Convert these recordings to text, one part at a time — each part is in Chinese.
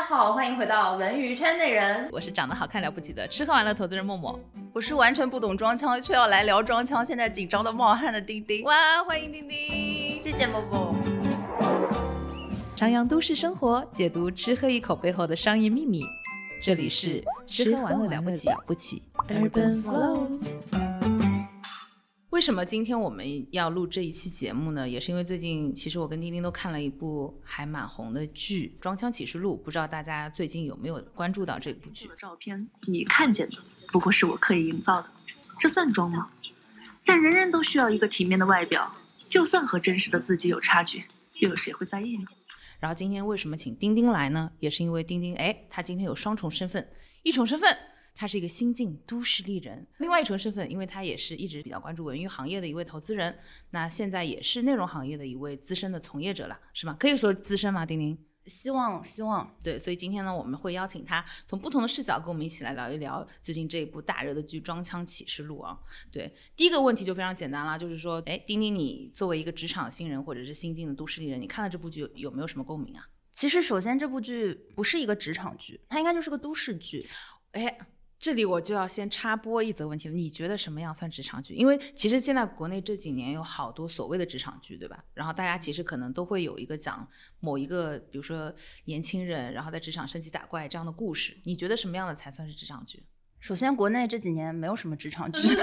家好，欢迎回到文娱圈内人。我是长得好看了不起的吃喝玩乐投资人默默。我是完全不懂装腔却要来聊装腔，现在紧张的冒汗的丁丁。哇，欢迎丁丁，谢谢默默。徜徉都市生活，解读吃喝一口背后的商业秘密。这里是吃喝玩乐了不起了不起，Urban Float。为什么今天我们要录这一期节目呢？也是因为最近，其实我跟丁丁都看了一部还蛮红的剧《装腔启示录》，不知道大家最近有没有关注到这部剧？照片你看见的不过是我刻意营造的，这算装吗？但人人都需要一个体面的外表，就算和真实的自己有差距，又有谁会在意呢？然后今天为什么请丁丁来呢？也是因为丁丁，哎，他今天有双重身份，一重身份。他是一个新晋都市丽人，另外一重身份，因为他也是一直比较关注文娱行业的一位投资人，那现在也是内容行业的一位资深的从业者了，是吗？可以说资深吗？丁丁？希望，希望。对，所以今天呢，我们会邀请他从不同的视角跟我们一起来聊一聊最近这一部大热的剧《装腔启示录》啊。对，第一个问题就非常简单了，就是说，哎，丁丁，你作为一个职场新人或者是新晋的都市丽人，你看了这部剧有没有什么共鸣啊？其实，首先这部剧不是一个职场剧，它应该就是个都市剧。哎。这里我就要先插播一则问题了，你觉得什么样算职场剧？因为其实现在国内这几年有好多所谓的职场剧，对吧？然后大家其实可能都会有一个讲某一个，比如说年轻人，然后在职场升级打怪这样的故事。你觉得什么样的才算是职场剧？首先，国内这几年没有什么职场剧。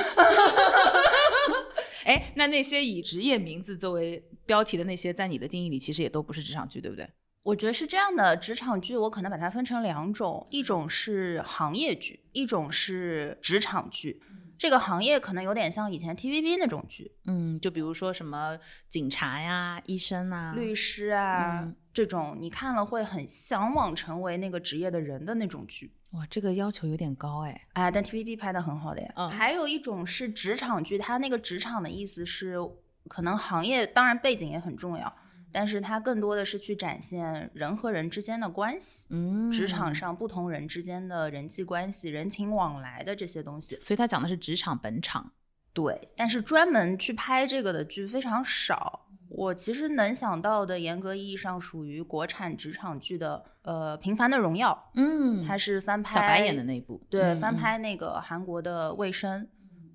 哎，那那些以职业名字作为标题的那些，在你的定义里其实也都不是职场剧，对不对？我觉得是这样的，职场剧我可能把它分成两种，一种是行业剧，一种是职场剧。这个行业可能有点像以前 TVB 那种剧，嗯，就比如说什么警察呀、医生啊、律师啊这种，你看了会很向往成为那个职业的人的那种剧。哇，这个要求有点高哎。哎，但 TVB 拍的很好的呀。嗯。还有一种是职场剧，它那个职场的意思是，可能行业当然背景也很重要。但是它更多的是去展现人和人之间的关系，嗯，职场上不同人之间的人际关系、人情往来的这些东西。所以它讲的是职场本场，对。但是专门去拍这个的剧非常少。我其实能想到的，严格意义上属于国产职场剧的，呃，《平凡的荣耀》，嗯，它是翻拍小白演的那部，对，翻拍那个韩国的《卫生》。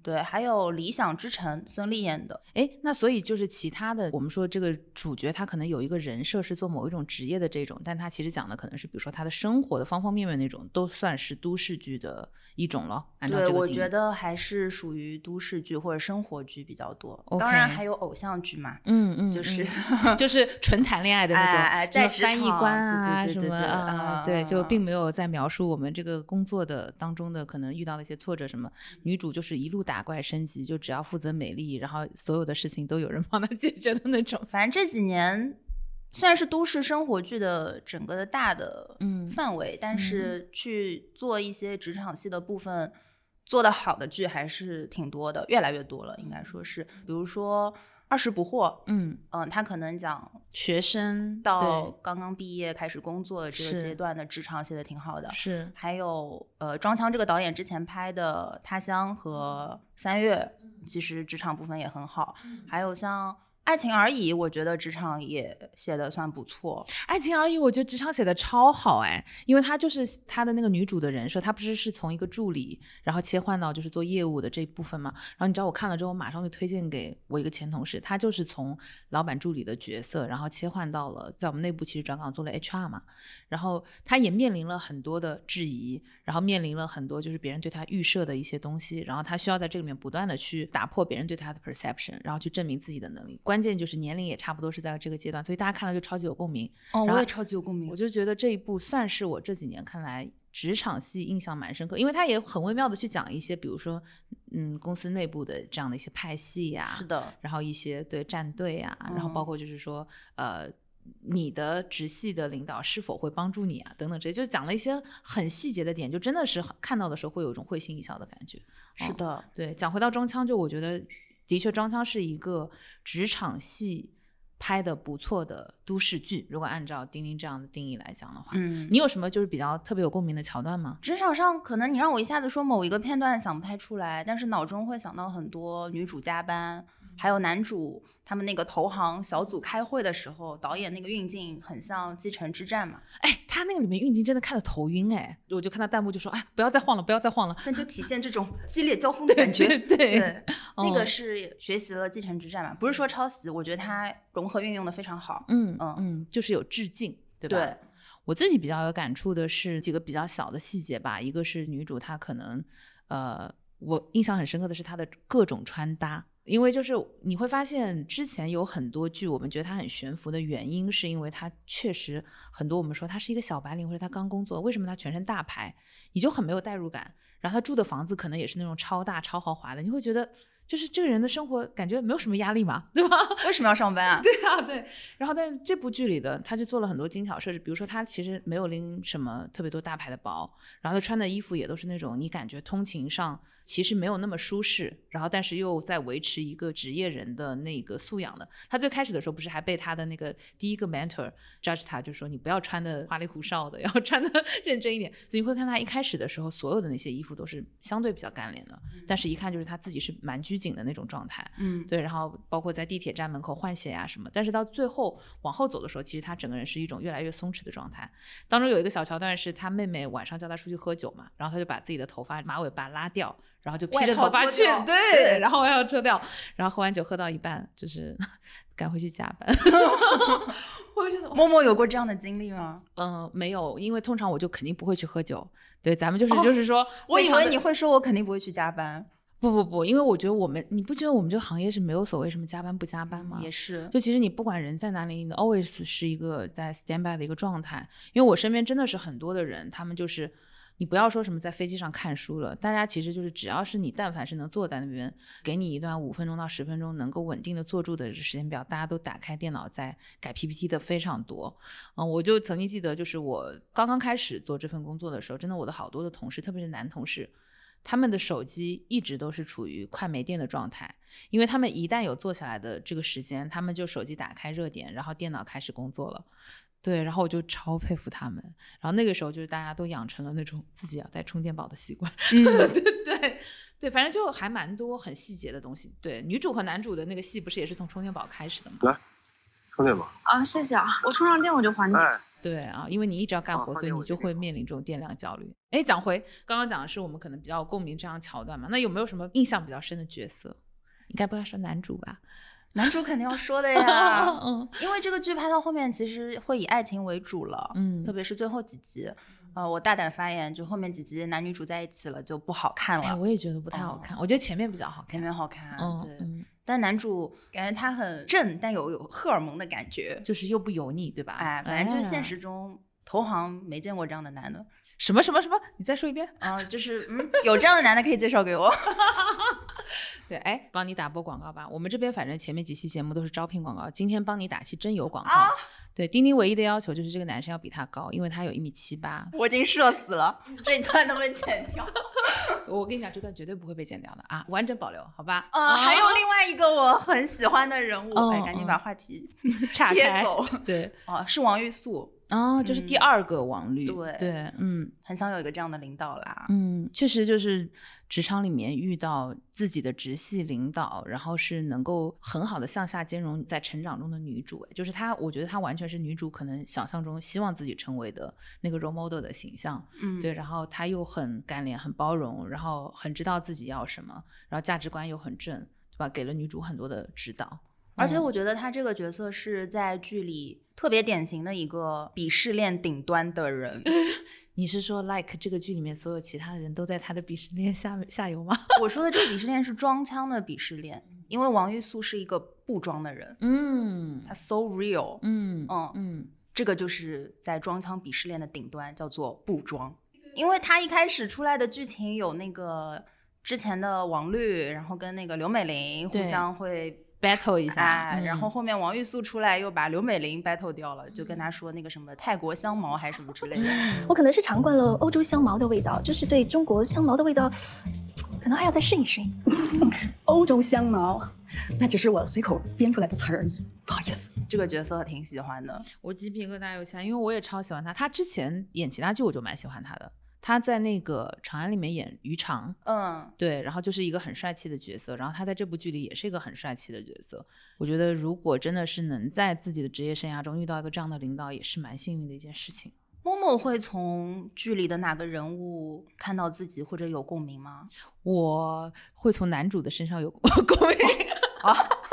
对，还有《理想之城》，孙俪演的。哎，那所以就是其他的，我们说这个主角他可能有一个人设是做某一种职业的这种，但他其实讲的可能是比如说他的生活的方方面面那种，都算是都市剧的一种了。对，我觉得还是属于都市剧或者生活剧比较多。当然还有偶像剧嘛，嗯嗯，就是 就是纯谈恋爱的那种，哎在翻译官啊什么啊，对，就并没有在描述我们这个工作的当中的可能遇到的一些挫折什么。女主就是一路打。打怪升级就只要负责美丽，然后所有的事情都有人帮她解决的那种。反正这几年虽然是都市生活剧的整个的大的嗯范围，但是去做一些职场戏的部分做的好的剧还是挺多的，越来越多了，应该说是，比如说。二十不惑，嗯嗯，他可能讲学生到刚刚毕业开始工作的这个阶段的职场写的挺好的，是。还有呃，庄腔这个导演之前拍的《他乡》和《三月》，其实职场部分也很好。还有像。爱情而已，我觉得职场也写的算不错。爱情而已，我觉得职场写的超好哎，因为他就是他的那个女主的人设，她不是是从一个助理，然后切换到就是做业务的这一部分嘛。然后你知道我看了之后，马上就推荐给我一个前同事，他就是从老板助理的角色，然后切换到了在我们内部其实转岗做了 HR 嘛。然后他也面临了很多的质疑，然后面临了很多就是别人对他预设的一些东西，然后他需要在这里面不断的去打破别人对他的 perception，然后去证明自己的能力。关键就是年龄也差不多是在这个阶段，所以大家看了就超级有共鸣。哦，我也超级有共鸣。我就觉得这一部算是我这几年看来职场戏印象蛮深刻，因为他也很微妙的去讲一些，比如说嗯公司内部的这样的一些派系呀，是的，然后一些对战队啊，然后包括就是说呃。你的直系的领导是否会帮助你啊？等等，这些就讲了一些很细节的点，就真的是看到的时候会有一种会心一笑的感觉。是的，对。讲回到装腔，就我觉得的确装腔是一个职场戏拍的不错的都市剧。如果按照丁丁这样的定义来讲的话，嗯，你有什么就是比较特别有共鸣的桥段吗？职场上可能你让我一下子说某一个片段想不太出来，但是脑中会想到很多女主加班。还有男主他们那个投行小组开会的时候，导演那个运镜很像《继承之战》嘛，哎，他那个里面运镜真的看得头晕哎，我就看到弹幕就说哎不要再晃了，不要再晃了。但就体现这种 激烈交锋的感觉。对对对，那哦个是学习了《继承之战》嘛，不是说抄袭，我觉得它融合运用的非常好。嗯嗯嗯，就是有致敬，对吧？对，我自己比较有感触的是几个比较小的细节吧，一个是女主她可能，呃，我印象很深刻的是她的各种穿搭，因为就是你会发现之前有很多剧，我们觉得它很悬浮的原因，是因为它确实很多我们说他是一个小白领或者他刚工作，为什么他全身大牌，你就很没有代入感，然后他住的房子可能也是那种超大超豪华的，你会觉得。就是这个人的生活感觉没有什么压力嘛，对吧？为什么要上班啊？对啊，对。然后，但是这部剧里的他就做了很多精巧设置，比如说他其实没有拎什么特别多大牌的包，然后他穿的衣服也都是那种你感觉通勤上其实没有那么舒适，然后但是又在维持一个职业人的那个素养的。他最开始的时候不是还被他的那个第一个 mentor judge 他，就说你不要穿的花里胡哨的，要穿的认真一点。所以你会看他一开始的时候，所有的那些衣服都是相对比较干练的，但是一看就是他自己是蛮拘谨的那种状态。嗯，对，然后包括在地铁站门口换鞋呀、什么，但是到最后往后走的时候，其实他整个人是一种越来越松弛的状态。当中有一个小桥段是他妹妹晚上叫他出去喝酒嘛，然后他就把自己的头发马尾巴拉掉，然后就披着头发去，对，然后外套脱掉，然后喝完酒喝到一半就是 赶回去加班。我就觉得默默有过这样的经历吗？嗯、没有，因为通常我就肯定不会去喝酒。对，咱们就是、就是说，哦我以为你会说，我肯定不会去加班。不不不，因为我觉得我们，你不觉得我们这个行业是没有所谓什么加班不加班吗？也是，就其实你不管人在哪里，你 always 是一个在 stand by 的一个状态。因为我身边真的是很多的人，他们就是你不要说什么在飞机上看书了，大家其实就是只要是你但凡是能坐在那边，给你一段五分钟到十分钟能够稳定的坐住的时间表，大家都打开电脑在改 PPT 的非常多。嗯，我就曾经记得，就是我刚刚开始做这份工作的时候，真的我的好多的同事，特别是男同事。他们的手机一直都是处于快没电的状态，因为他们一旦有坐下来的这个时间，他们就手机打开热点，然后电脑开始工作了。对，然后我就超佩服他们。然后那个时候就是大家都养成了那种自己要带充电宝的习惯。嗯，对对对，反正就还蛮多很细节的东西。对，女主和男主的那个戏不是也是从充电宝开始的吗？来充电宝。啊，谢谢啊，我充上电我就还你。哎，对啊，因为你一直要干哦活，所以你就会面临这种电量焦虑。哎，讲回刚刚讲的是我们可能比较有共鸣这样桥段嘛，那有没有什么印象比较深的角色？应该不要说男主吧？男主肯定要说的呀。嗯。因为这个剧拍到后面其实会以爱情为主了，嗯。特别是最后几集，呃，我大胆发言，就后面几集男女主在一起了就不好看哎，了，我也觉得不太好看，我觉得前面比较好看。前面好看，嗯对，嗯，但男主感觉他很正，但有有荷尔蒙的感觉，就是又不油腻，对吧？哎，反正就是现哎实中投行没见过这样的男的，什么什么什么，你再说一遍。嗯，就是嗯，有这样的男的可以介绍给我，对，哎，帮你打波广告吧。我们这边反正前面几期节目都是招聘广告，今天帮你打期真有广告。啊对，丁丁唯一的要求就是这个男生要比他高，因为他有一米七八。我已经社死了，这一段能不能剪掉？我跟你讲，这段绝对不会被剪掉的啊，完整保留，好吧？呃，还有另外一个我很喜欢的人物，哎，嗯赶紧嗯把话题 岔开切走。对，哦，是王玉素，哦，就是第嗯二个王律。对对，嗯很想有一个这样的领导啦。嗯，确实就是职场里面遇到自己的直系领导，然后是能够很好的向下兼容在成长中的女主，哎就是她，我觉得她完全是女主可能想象中希望自己成为的那个 role model 的形象。嗯，对，然后她又很干练、很包容，然后很知道自己要什么，然后价值观又很正，对吧？给了女主很多的指导。嗯而且我觉得她这个角色是在剧里特别典型的一个鄙视链顶端的人。你是说，like 这个剧里面所有其他的人都在他的鄙视链下下游吗？我说的这个鄙视链是装腔的鄙视链，因为王玉素是一个不装的人，嗯他 so real，嗯嗯嗯这个就是在装腔鄙视链的顶端，叫做不装。因为他一开始出来的剧情有那个之前的王律，然后跟那个刘美玲互相会。，battle 一下，哎，然嗯后后面王玉素出来又把刘美玲 battle 掉了，就跟他说那个什么泰国香茅还是什么之类的。我可能是尝惯了欧洲香茅的味道，就是对中国香茅的味道，可能还要再适应适应。欧洲香茅，那只是我随口编出来的词儿而已，不好意思。这个角色挺喜欢的，我鸡皮疙瘩又起来，因为我也超喜欢他。他之前演其他剧我就蛮喜欢他的，他在那个《长安》里面演于常，嗯，对，然后就是一个很帅气的角色，然后他在这部剧里也是一个很帅气的角色。我觉得如果真的是能在自己的职业生涯中遇到一个这样的领导，也是蛮幸运的一件事情。默默会从剧里的哪个人物看到自己或者有共鸣吗？我会从男主的身上有 共鸣啊。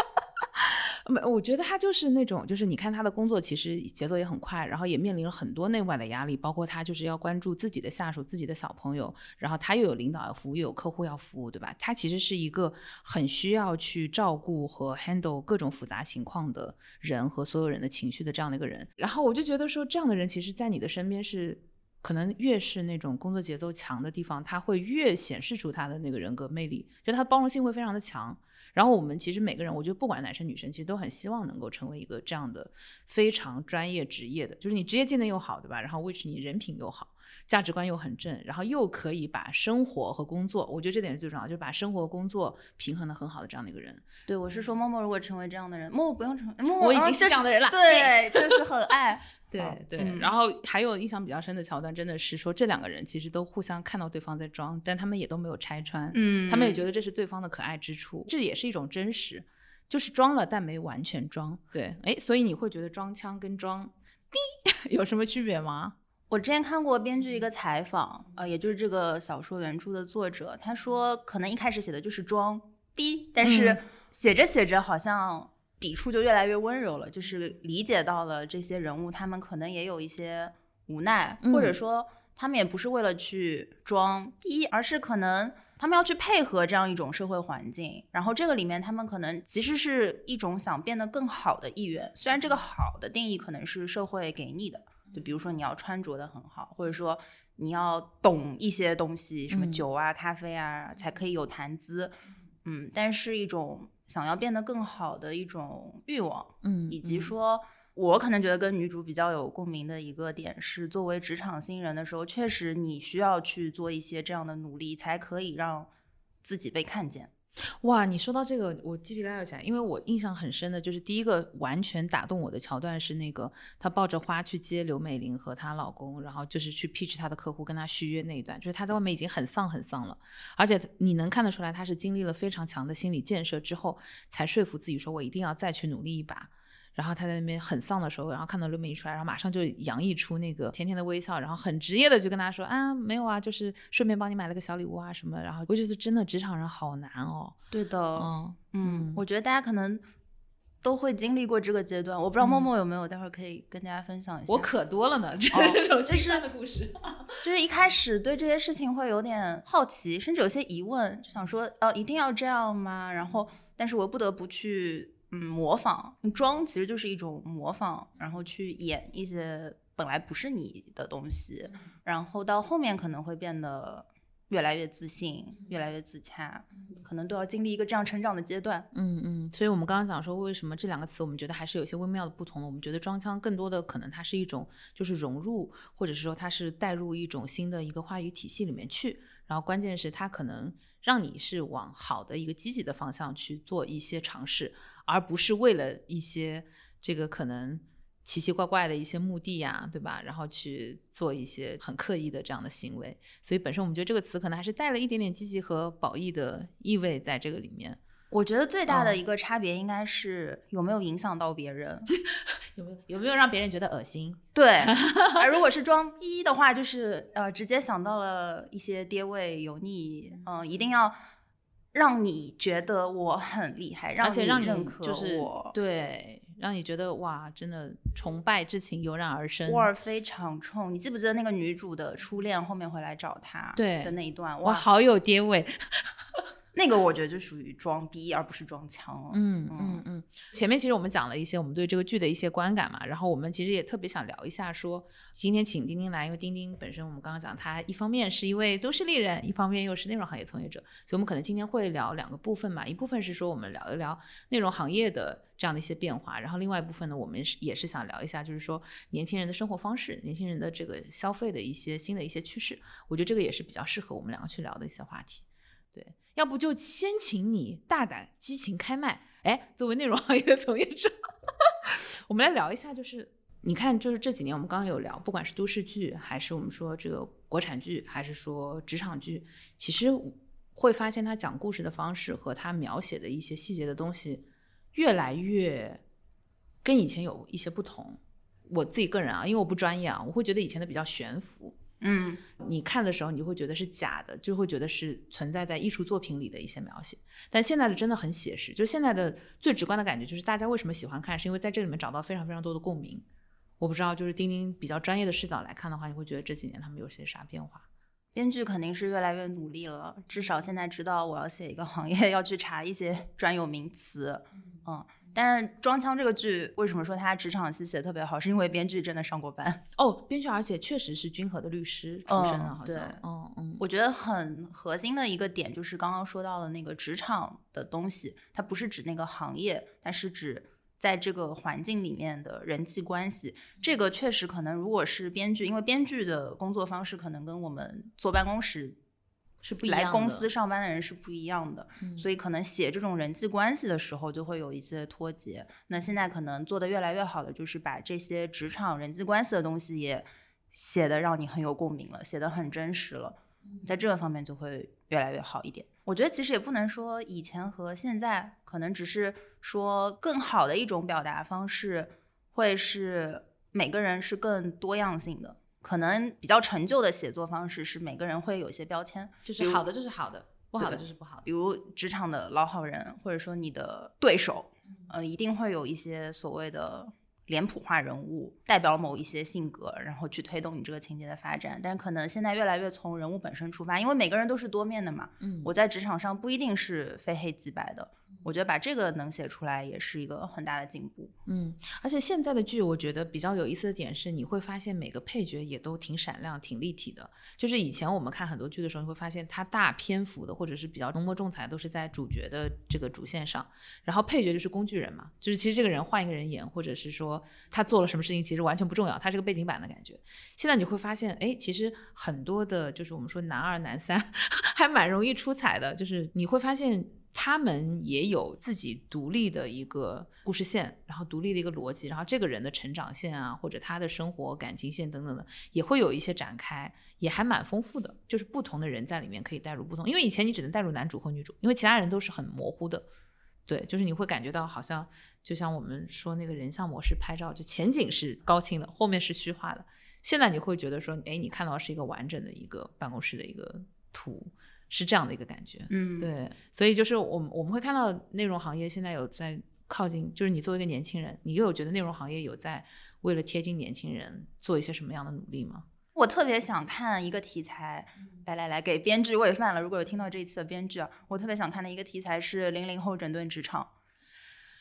没，我觉得他就是那种，就是你看他的工作其实节奏也很快，然后也面临了很多内外的压力，包括他就是要关注自己的下属、自己的小朋友，然后他又有领导要服务，又有客户要服务，对吧？他其实是一个很需要去照顾和 handle 各种复杂情况的人和所有人的情绪的这样的一个人。然后我就觉得说，这样的人其实，在你的身边是可能越是那种工作节奏强的地方，他会越显示出他的那个人格魅力，就他包容性会非常的强。然后我们其实每个人，我觉得不管男生女生，其实都很希望能够成为一个这样的非常专业职业的，就是你职业技能又好，对吧？然后 which 你人品又好。价值观又很正，然后又可以把生活和工作，我觉得这点是最重要，就是把生活工作平衡的很好的这样的一个人。对，我是说，默默如果成为这样的人，默默不用成，默默我已经是这样的人了。对，就是很爱。对对。然后还有印象比较深的桥段，真的是说这两个人其实都互相看到对方在装，但他们也都没有拆穿。嗯。他们也觉得这是对方的可爱之处，这也是一种真实，就是装了但没完全装。对。哎，所以你会觉得装腔跟装低 有什么区别吗？我之前看过编剧一个采访，呃，也就是这个小说原著的作者，他说可能一开始写的就是装逼，但是写着写着好像笔触就越来越温柔了，就是理解到了这些人物他们可能也有一些无奈，或者说他们也不是为了去装逼，而是可能他们要去配合这样一种社会环境，然后这个里面他们可能其实是一种想变得更好的意愿，虽然这个好的定义可能是社会给你的。就比如说你要穿着的很好，或者说你要懂一些东西，什么酒啊、咖啡啊，才可以有谈资。嗯，但是一种想要变得更好的一种欲望，嗯，以及说，我可能觉得跟女主比较有共鸣的一个点是，作为职场新人的时候，确实你需要去做一些这样的努力，才可以让自己被看见。哇，你说到这个，我鸡皮疙瘩起来，因为我印象很深的就是第一个完全打动我的桥段是那个她抱着花去接刘美玲和她老公，然后就是去 pitch 他的客户跟她续约那一段，就是她在外面已经很丧很丧了，而且你能看得出来她是经历了非常强的心理建设之后才说服自己说我一定要再去努力一把。然后他在那边很丧的时候，然后看到刘美玲出来，然后马上就洋溢出那个甜甜的微笑，然后很职业的就跟他说啊，没有啊，就是顺便帮你买了个小礼物啊什么。然后我觉得真的职场人好难哦。对的，嗯嗯，我觉得大家可能都会经历过这个阶段。我不知道默默有没有，待会儿可以跟大家分享一下。我可多了呢，这种心酸的故事。就是一开始对这些事情会有点好奇，甚至有些疑问，就想说，哦，一定要这样吗？然后，但是我不得不去。嗯，模仿装其实就是一种模仿，然后去演一些本来不是你的东西，然后到后面可能会变得越来越自信，越来越自洽，可能都要经历一个这样成长的阶段。嗯嗯，所以我们刚刚讲说，为什么这两个词我们觉得还是有些微妙的不同？我们觉得装腔更多的可能它是一种就是融入，或者是说它是带入一种新的一个话语体系里面去，然后关键是它可能让你是往好的一个积极的方向去做一些尝试。而不是为了一些这个可能奇奇怪怪的一些目的呀，对吧？然后去做一些很刻意的这样的行为，所以本身我们觉得这个词可能还是带了一点点积极和褒义的意味在这个里面。我觉得最大的一个差别应该是有没有影响到别人，有没有有没有让别人觉得恶心？对，而如果是装逼的话，就是呃直接想到了一些爹味油腻，嗯，一定要。让你觉得我很厉害，而且让你认可我，对，让你觉得哇，真的崇拜之情油然而生，味儿非常冲。你记不记得那个女主的初恋后面回来找他的那一段？哇，好有爹味。那个我觉得就属于装逼，而不是装腔。嗯嗯嗯。前面其实我们讲了一些我们对这个剧的一些观感嘛，然后我们其实也特别想聊一下，说今天请丁丁来，因为丁丁本身我们刚刚讲他一方面是一位都市丽人，一方面又是内容行业从业者，所以我们可能今天会聊两个部分嘛，一部分是说我们聊一聊内容行业的这样的一些变化，然后另外一部分呢，我们是也是想聊一下，就是说年轻人的生活方式，年轻人的这个消费的一些新的一些趋势，我觉得这个也是比较适合我们两个去聊的一些话题。对，要不就先请你大胆激情开麦。哎，作为内容行业的从业者，我们来聊一下，就是你看，就是这几年我们刚刚有聊，不管是都市剧，还是我们说这个国产剧，还是说职场剧，其实会发现他讲故事的方式和他描写的一些细节的东西，越来越跟以前有一些不同。我自己个人啊，因为我不专业啊，我会觉得以前的比较悬浮。嗯，你看的时候，你就会觉得是假的，就会觉得是存在在艺术作品里的一些描写。但现在的真的很写实，就现在的最直观的感觉就是大家为什么喜欢看，是因为在这里面找到非常非常多的共鸣。我不知道，就是丁丁比较专业的视角来看的话，你会觉得这几年他们有些啥变化？编剧肯定是越来越努力了，至少现在知道我要写一个行业 要去查一些专有名词，嗯。但是装腔这个剧为什么说他职场戏写的特别好？是因为编剧真的上过班哦，编剧而且确实是君和的律师出身的，好像。对，嗯嗯。我觉得很核心的一个点就是刚刚说到的那个职场的东西，它不是指那个行业，它是指在这个环境里面的人际关系。这个确实可能，如果是编剧，因为编剧的工作方式可能跟我们坐办公室。是不一样的来公司上班的人是不一样的，嗯所以可能写这种人际关系的时候就会有一些脱节。那现在可能做的越来越好的就是把这些职场人际关系的东西也写的让你很有共鸣了，写的很真实了，在这个方面就会越来越好一点。我觉得其实也不能说以前和现在，可能只是说更好的一种表达方式，会是每个人是更多样性的。可能比较陈旧的写作方式是每个人会有一些标签，就是好的就是好的，不好的就是不好的。比如职场的老好人，或者说你的对手，呃，一定会有一些所谓的脸谱化人物，代表某一些性格，然后去推动你这个情节的发展。但可能现在越来越从人物本身出发，因为每个人都是多面的嘛。嗯，我在职场上不一定是非黑即白的。我觉得把这个能写出来也是一个很大的进步。嗯，而且现在的剧，我觉得比较有意思的点是，你会发现每个配角也都挺闪亮、挺立体的。就是以前我们看很多剧的时候，你会发现它大篇幅的或者是比较浓墨重彩，都是在主角的这个主线上，然后配角就是工具人嘛，就是其实这个人换一个人演，或者是说他做了什么事情，其实完全不重要，他是个背景板的感觉。现在你会发现，哎，其实很多的，就是我们说男二、男三，还蛮容易出彩的，就是你会发现。他们也有自己独立的一个故事线，然后独立的一个逻辑，然后这个人的成长线啊，或者他的生活感情线等等的，也会有一些展开，也还蛮丰富的。就是不同的人在里面可以带入不同，因为以前你只能带入男主和女主，因为其他人都是很模糊的。对，就是你会感觉到好像就像我们说那个人像模式拍照，就前景是高清的，后面是虚化的。现在你会觉得说，哎，你看到是一个完整的一个办公室的一个图。是这样的一个感觉，嗯，对，所以就是我们我们会看到内容行业现在有在靠近，就是你作为一个年轻人，你又有觉得内容行业有在为了贴近年轻人做一些什么样的努力吗？我特别想看一个题材，来来来，给编剧喂饭了。如果有听到这一次的编剧啊，我特别想看的一个题材是零零后整顿职场。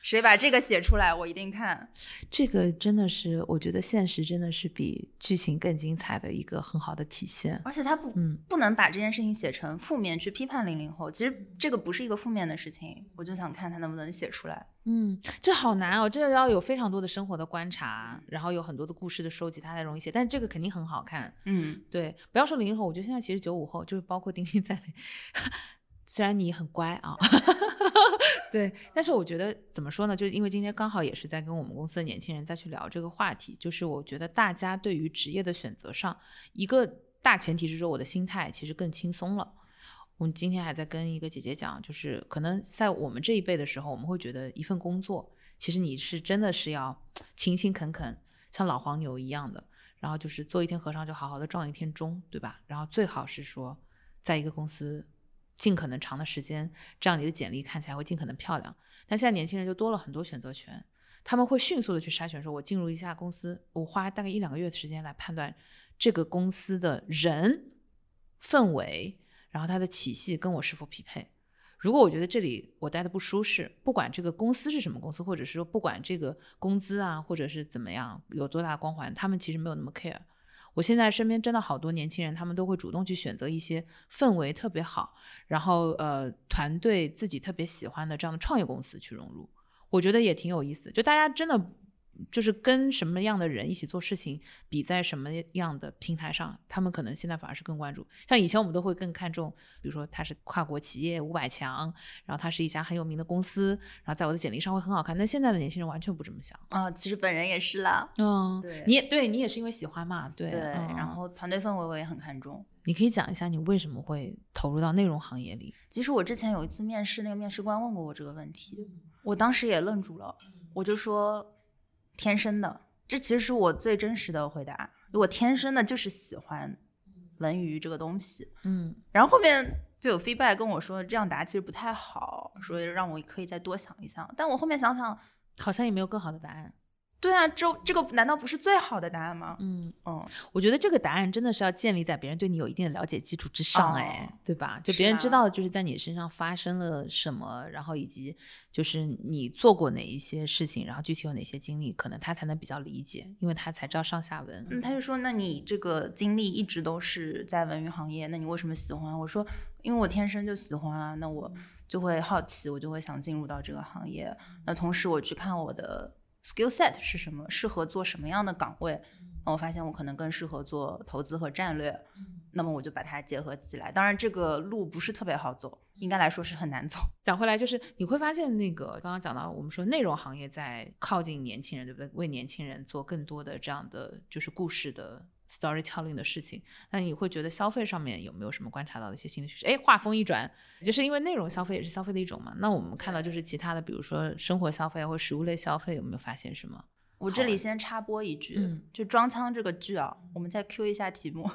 谁把这个写出来，我一定看。这个真的是，我觉得现实真的是比剧情更精彩的一个很好的体现。而且他不，嗯，不能把这件事情写成负面去批判零零后。其实这个不是一个负面的事情，我就想看他能不能写出来。嗯，这好难哦，这个要有非常多的生活的观察，然后有很多的故事的收集，他才容易写。但是这个肯定很好看。嗯，对，不要说零零后，我觉得现在其实九五后，就是包括丁丁在内。虽然你很乖啊，对，但是我觉得怎么说呢？就是因为今天刚好也是在跟我们公司的年轻人再去聊这个话题，就是我觉得大家对于职业的选择上，一个大前提是说我的心态其实更轻松了。我们今天还在跟一个姐姐讲，就是可能在我们这一辈的时候，我们会觉得一份工作，其实你是真的是要勤勤恳恳，像老黄牛一样的，然后就是做一天和尚就好好的撞一天钟，对吧？然后最好是说在一个公司。尽可能长的时间，这样你的简历看起来会尽可能漂亮。但现在年轻人就多了很多选择权，他们会迅速的去筛选，说我进入一家公司，我花大概一两个月的时间来判断这个公司的人氛围，然后它的体系跟我是否匹配。如果我觉得这里我待的不舒适，不管这个公司是什么公司，或者是说不管这个工资啊，或者是怎么样有多大光环，他们其实没有那么 care。我现在身边真的好多年轻人，他们都会主动去选择一些氛围特别好，然后呃团队自己特别喜欢的这样的创业公司去融入，我觉得也挺有意思。就大家真的就是跟什么样的人一起做事情，比在什么样的平台上，他们可能现在反而是更关注。像以前我们都会更看重，比如说他是跨国企业五百强，然后他是一家很有名的公司，然后在我的简历上会很好看。那现在的年轻人完全不这么想。啊、其实本人也是啦。嗯，对你也对你也是因为喜欢嘛，对对，嗯然后团队氛围我也很看重。你可以讲一下你为什么会投入到内容行业里？其实我之前有一次面试，那个面试官问过我这个问题，我当时也愣住了，我就说天生的，这其实是我最真实的回答，我天生的就是喜欢文娱这个东西。嗯然后后面就有 feedback 跟我说，这样答其实不太好，说让我可以再多想一想。但我后面想想，好像也没有更好的答案。对啊，这这个难道不是最好的答案吗？嗯，嗯，我觉得这个答案真的是要建立在别人对你有一定的了解基础之上，哎、哦对吧？就别人知啊道就是在你身上发生了什么，然后以及就是你做过哪一些事情，然后具体有哪些经历，可能他才能比较理解，因为他才知道上下文。嗯，他就说，那你这个经历一直都是在文娱行业，那你为什么喜欢？我说，因为我天生就喜欢啊，那我就会好奇，我就会想进入到这个行业。那同时我去看我的 skill set 是什么，适合做什么样的岗位，那我发现我可能更适合做投资和战略，那么我就把它结合起来。当然，这个路不是特别好走，应该来说是很难走。讲回来，就是你会发现，那个刚刚讲到，我们说内容行业在靠近年轻人，对不对？为年轻人做更多的这样的就是故事的 storytelling 的事情。那你会觉得消费上面有没有什么观察到的一些新的趋势？哎，话锋一转，就是因为内容消费也是消费的一种嘛。那我们看到就是其他的，比如说生活消费或食物类消费，有没有发现什么？我这里先插播一句，嗯就《装腔》这个剧啊，我们再 Q 一下题目。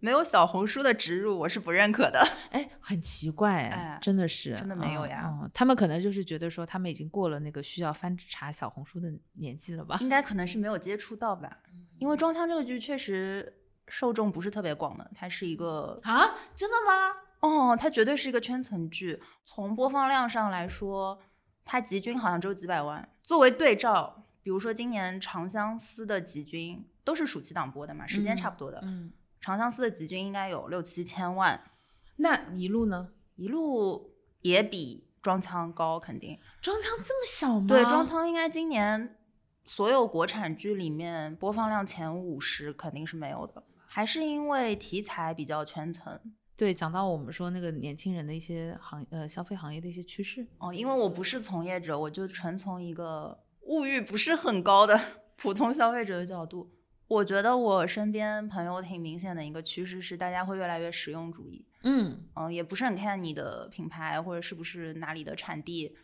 没有小红书的植入，我是不认可的。哎，很奇怪哎真的是，真的没有嗯呀嗯他们可能就是觉得说，他们已经过了那个需要翻查小红书的年纪了吧？应该可能是没有接触到吧，因为《装腔》这个剧确实受众不是特别广的，它是一个啊，真的吗？哦，它绝对是一个圈层剧。从播放量上来说，它集均好像只有几百万。作为对照，比如说今年《长相思》的集均都是暑期档播的嘛，时间差不多的，嗯，长相思》的集均应该有六七千万，那一路呢？一路也比装腔高，肯定。装腔这么小吗？对，装腔应该今年所有国产剧里面播放量前五十肯定是没有的，还是因为题材比较圈层对，讲到我们说那个年轻人的一些行呃消费行业的一些趋势，哦。因为我不是从业者，我就纯从一个物欲不是很高的普通消费者的角度，我觉得我身边朋友挺明显的一个趋势是，大家会越来越实用主义。嗯嗯，也不是很看你的品牌或者是不是哪里的产地，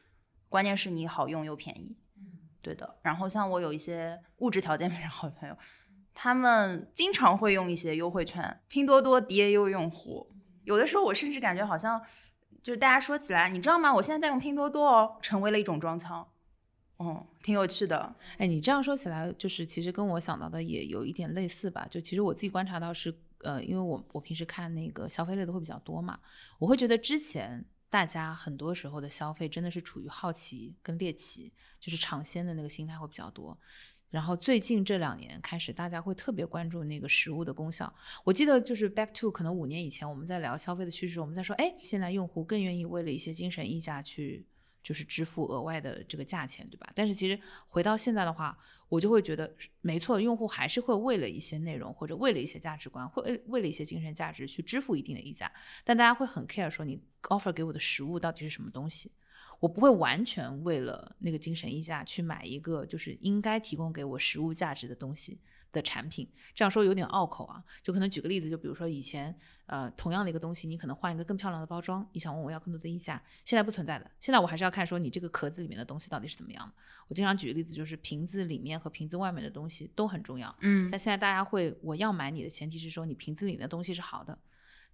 关键是你好用又便宜。对的。然后像我有一些物质条件非常好的朋友，他们经常会用一些优惠券，拼多多 DAU 用户，有的时候我甚至感觉好像就是大家说起来，你知道吗？我现在在用拼多多哦，成为了一种装腔。嗯，挺有趣的。哎，你这样说起来，就是其实跟我想到的也有一点类似吧。就其实我自己观察到是，呃，因为我我平时看那个消费类的会比较多嘛，我会觉得之前大家很多时候的消费真的是处于好奇跟猎奇，就是尝鲜的那个心态会比较多。然后最近这两年开始，大家会特别关注那个食物的功效。我记得就是 back to 可能五年以前，我们在聊消费的趋势，我们在说，哎，现在用户更愿意为了一些精神溢价去就是支付额外的这个价钱，对吧？但是其实回到现在的话，我就会觉得，没错，用户还是会为了一些内容或者为了一些价值观，会为了一些精神价值去支付一定的溢价，但大家会很 care 说你 offer 给我的食物到底是什么东西。我不会完全为了那个精神溢价去买一个就是应该提供给我实物价值的东西的产品。这样说有点拗口啊，就可能举个例子，就比如说以前呃同样的一个东西，你可能换一个更漂亮的包装，你想问我要更多的溢价，现在不存在的。现在我还是要看说你这个壳子里面的东西到底是怎么样的。我经常举个例子，就是瓶子里面和瓶子外面的东西都很重要。嗯但现在大家会，我要买你的前提是说你瓶子里的东西是好的，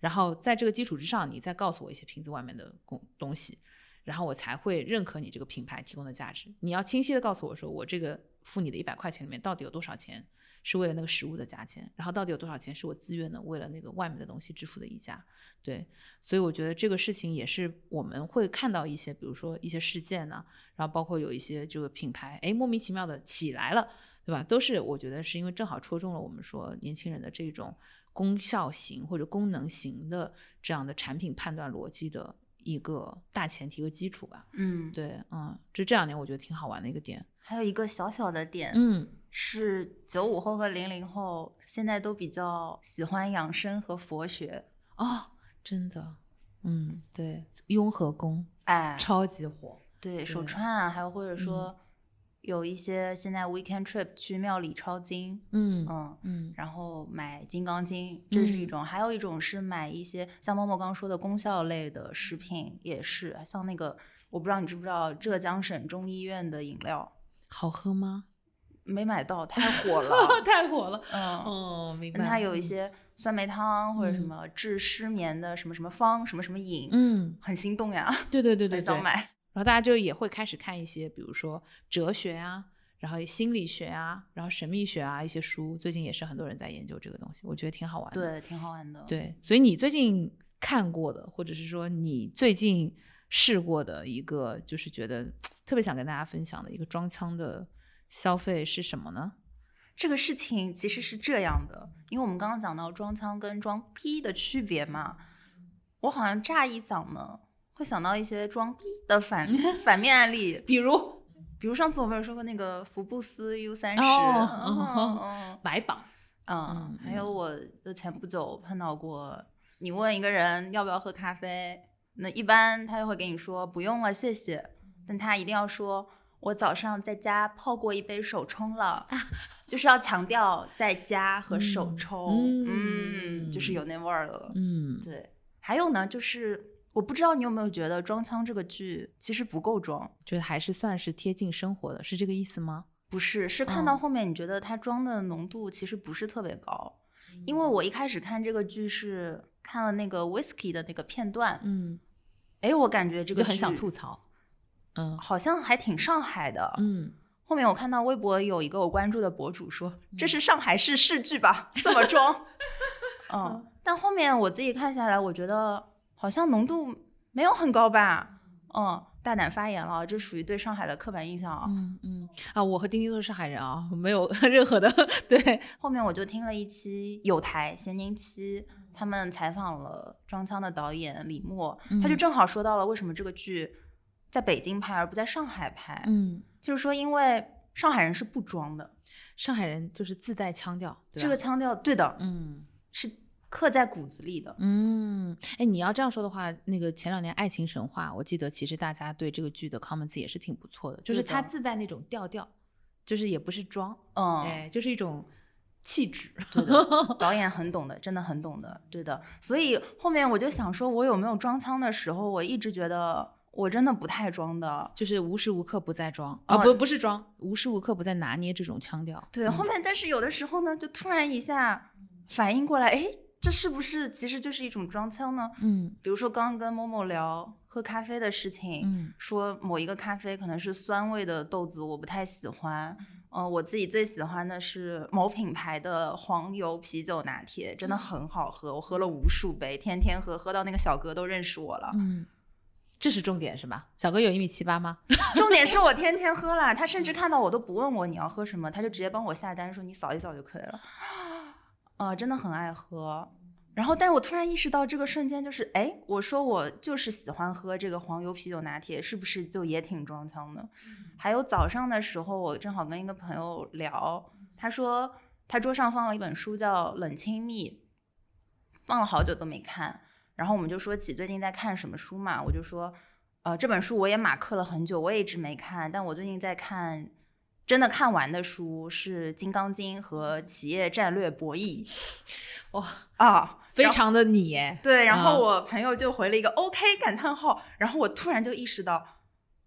然后在这个基础之上，你再告诉我一些瓶子外面的东东西，然后我才会认可你这个品牌提供的价值。你要清晰的告诉我说，我这个付你的一百块钱里面到底有多少钱是为了那个食物的价钱，然后到底有多少钱是我自愿的为了那个外面的东西支付的溢价。对，所以我觉得这个事情也是我们会看到一些，比如说一些事件呢、然后包括有一些这个品牌，哎，莫名其妙的起来了。对吧？都是我觉得是因为正好戳中了我们说年轻人的这种功效型或者功能型的这样的产品判断逻辑的一个大前提和基础吧。嗯，对，嗯，这这两年我觉得挺好玩的一个点。还有一个小小的点，嗯，是九五后和零零后现在都比较喜欢养生和佛学。哦，真的，嗯，对，雍和宫哎，超级火，对手串啊，还有或者说有一些现在 weekend trip 去庙里抄经，嗯嗯。嗯然后买《金刚经》，这是一嗯种；还有一种是买一些像默默刚刚说的功效类的食品，也是像那个，我不知道你知不知道浙江省中医院的饮料，好喝吗？没买到，太火了。太火了，嗯，哦，明白。它有一嗯，些酸梅汤或者什嗯么治失眠的什么什么方什么什么饮，嗯，很心动呀，对对对对对，很想买。然后大家就也会开始看一些，比如说哲学啊，然后心理学啊，然后神秘学啊一些书，最近也是很多人在研究这个东西，我觉得挺好玩的。对，挺好玩的。，对，所以你最近看过的，或者是说你最近试过的一个，就是觉得特别想跟大家分享的一个装腔的消费是什么呢？这个事情其实是这样的，因为我们刚刚讲到装腔跟装逼的区别嘛，我好像乍一想呢，会想到一些装逼的反 反面案例，比如比如上次我们有说过那个福布斯 U 三十，哦嗯嗯买榜，嗯 嗯，还有我就前不久碰到过，你问一个人要不要喝咖啡，那一般他就会给你说不用了，谢谢，但他一定要说。我早上在家泡过一杯手冲了，就是要强调在家和手嗯冲，嗯嗯，就是有那味儿了。嗯，对，还有呢，就是我不知道你有没有觉得《装腔》这个剧其实不够装，觉得还是算是贴近生活的，是这个意思吗？不是，是看嗯到后面你觉得它装的浓度其实不是特别高，因为我一开始看这个剧是看了那个 Whisky 的那个片段，嗯，哎，我感觉这个就很想吐槽。嗯好像还挺上海的。嗯，后面我看到微博有一个我关注的博主说，这是上海市市剧吧？这么装？嗯，但后面我自己看下来，我觉得好像浓度没有很高吧？嗯，大胆发言了，这属于对上海的刻板印象啊。嗯嗯啊，我和丁丁都是上海人啊，没有 任何的对，后面我就听了一期有台闲宁七，他们采访了装腔的导演李默，他就嗯正好说到了为什么这个剧在北京拍而不在上海拍，嗯，就是说因为上海人是不装的，上海人就是自带腔调，对这个腔调对的，嗯是刻在骨子里的。嗯，哎，你要这样说的话，那个前两年《爱情神话》，我记得其实大家对这个剧的 comments 也是挺不错的，就是它自带那种调调，就是也不是装，嗯，哎，就是一种气质。对的，导演很懂的，真的很懂的，对的。所以后面我就想说，我有没有装腔的时候，我一直觉得我真的不太装的。就是无时无刻不在装啊，哦不不是装，无时无刻不在拿捏这种腔调。对，嗯后面但是有的时候呢，就突然一下反应过来，哎，这是不是其实就是一种装腔呢？嗯比如说刚刚跟某某聊喝咖啡的事情，嗯说某一个咖啡可能是酸味的豆子，我不太喜欢。嗯、我自己最喜欢的是某品牌的黄油啤酒拿铁，真的很好喝，我喝了无数杯，天天喝，喝到那个小哥都认识我了。嗯，这是重点是吧？小哥有一米七八吗？重点是我天天喝啦，他甚至看到我都不问我你要喝什么，他就直接帮我下单，说你扫一扫就可以了。啊、真的很爱喝。然后，但是我突然意识到，这个瞬间就是，哎，我说我就是喜欢喝这个黄油啤酒拿铁，是不是就也挺装腔的？还有早上的时候，我正好跟一个朋友聊，他说他桌上放了一本书叫《冷清密》，放了好久都没看。然后我们就说起最近在看什么书嘛，我就说，呃，这本书我也马克了很久，我也一直没看，但我最近在看。真的看完的书是《金刚经》和《企业战略博弈》。哇啊，非常的你耶。对，然后啊我朋友就回了一个 OK 感叹号，然后我突然就意识到，